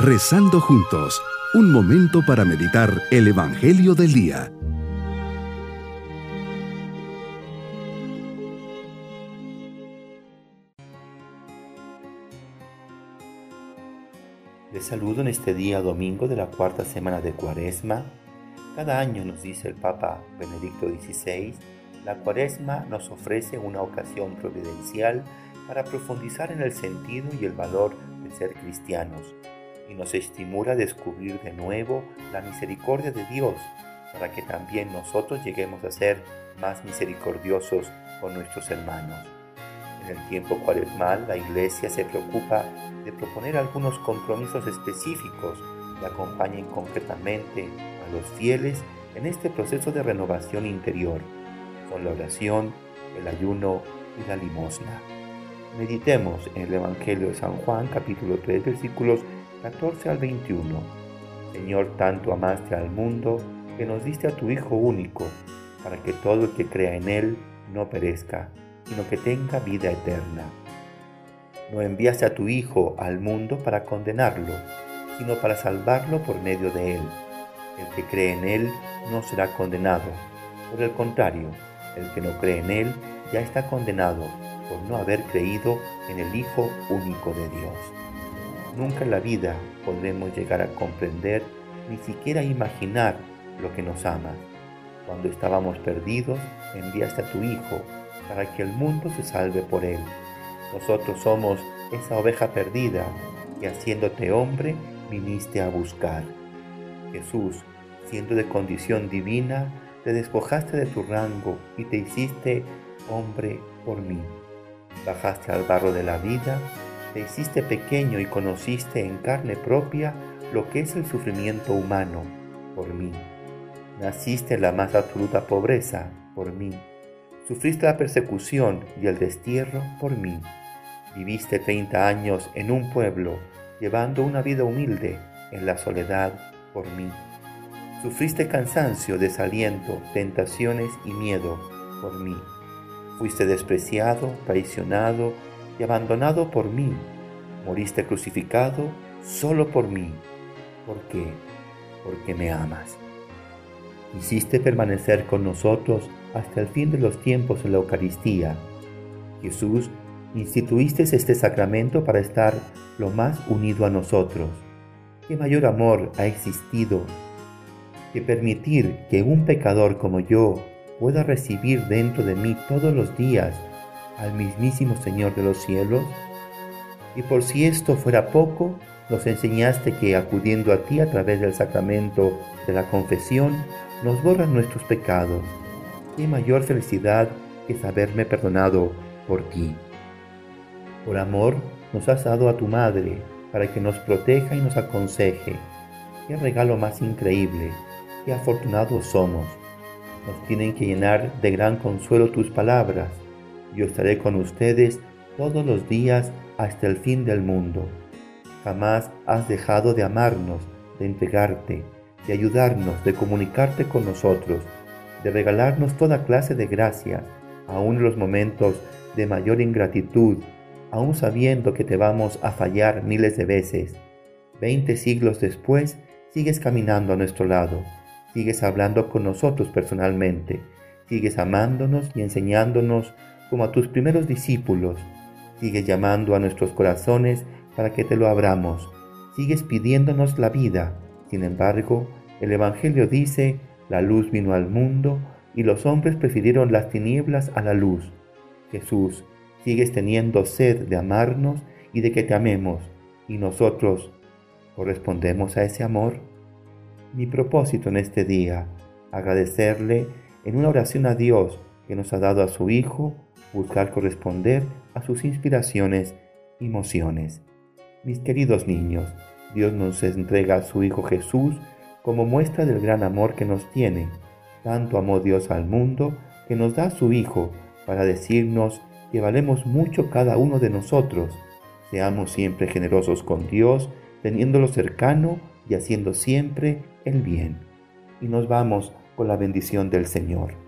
Rezando juntos, un momento para meditar el Evangelio del Día. Les saludo en este día domingo de la cuarta semana de Cuaresma. Cada año nos dice el Papa Benedicto XVI, la Cuaresma nos ofrece una ocasión providencial para profundizar en el sentido y el valor de ser cristianos y nos estimula a descubrir de nuevo la misericordia de Dios para que también nosotros lleguemos a ser más misericordiosos con nuestros hermanos. En el tiempo cuaresmal la Iglesia se preocupa de proponer algunos compromisos específicos que acompañen concretamente a los fieles en este proceso de renovación interior, con la oración, el ayuno y la limosna. Meditemos en el Evangelio de San Juan capítulo 3 versículos 14 al 21. Señor, tanto amaste al mundo que nos diste a tu Hijo único, para que todo el que crea en Él no perezca, sino que tenga vida eterna. No enviaste a tu Hijo al mundo para condenarlo, sino para salvarlo por medio de Él. El que cree en Él no será condenado. Por el contrario, el que no cree en Él ya está condenado por no haber creído en el Hijo único de Dios. Nunca en la vida podremos llegar a comprender ni siquiera imaginar lo que nos ama. Cuando estábamos perdidos, enviaste a tu Hijo para que el mundo se salve por él. Nosotros somos esa oveja perdida que haciéndote hombre viniste a buscar. Jesús, siendo de condición divina, te despojaste de tu rango y te hiciste hombre por mí. Bajaste al barro de la vida, te hiciste pequeño y conociste en carne propia lo que es el sufrimiento humano por mí. Naciste en la más absoluta pobreza por mí. Sufriste la persecución y el destierro por mí. Viviste 30 años en un pueblo, llevando una vida humilde en la soledad por mí. Sufriste cansancio, desaliento, tentaciones y miedo por mí. Fuiste despreciado, traicionado y abandonado por mí. Moriste crucificado solo por mí. ¿Por qué? Porque me amas. Hiciste permanecer con nosotros hasta el fin de los tiempos en la Eucaristía. Jesús, instituiste este sacramento para estar lo más unido a nosotros. ¿Qué mayor amor ha existido que permitir que un pecador como yo pueda recibir dentro de mí todos los días al mismísimo Señor de los cielos? Y por si esto fuera poco, nos enseñaste que acudiendo a ti a través del sacramento de la confesión, nos borran nuestros pecados. Qué mayor felicidad que saberme perdonado por ti. Por amor nos has dado a tu Madre para que nos proteja y nos aconseje. Qué regalo más increíble, qué afortunados somos. Nos tienen que llenar de gran consuelo tus palabras. Yo estaré con ustedes todos los días hasta el fin del mundo. Jamás has dejado de amarnos, de entregarte, de ayudarnos, de comunicarte con nosotros, de regalarnos toda clase de gracia, aun en los momentos de mayor ingratitud, aun sabiendo que te vamos a fallar miles de veces. Veinte siglos después, sigues caminando a nuestro lado, sigues hablando con nosotros personalmente, sigues amándonos y enseñándonos como a tus primeros discípulos, sigues llamando a nuestros corazones para que te lo abramos. Sigues pidiéndonos la vida. Sin embargo, el Evangelio dice, la luz vino al mundo y los hombres prefirieron las tinieblas a la luz. Jesús, sigues teniendo sed de amarnos y de que te amemos, y nosotros correspondemos a ese amor. Mi propósito en este día, agradecerle en una oración a Dios que nos ha dado a su Hijo, buscar corresponder a sus inspiraciones y mociones. Mis queridos niños, Dios nos entrega a su Hijo Jesús como muestra del gran amor que nos tiene. Tanto amó Dios al mundo que nos da a su Hijo para decirnos que valemos mucho cada uno de nosotros. Seamos siempre generosos con Dios, teniéndolo cercano y haciendo siempre el bien. Y nos vamos con la bendición del Señor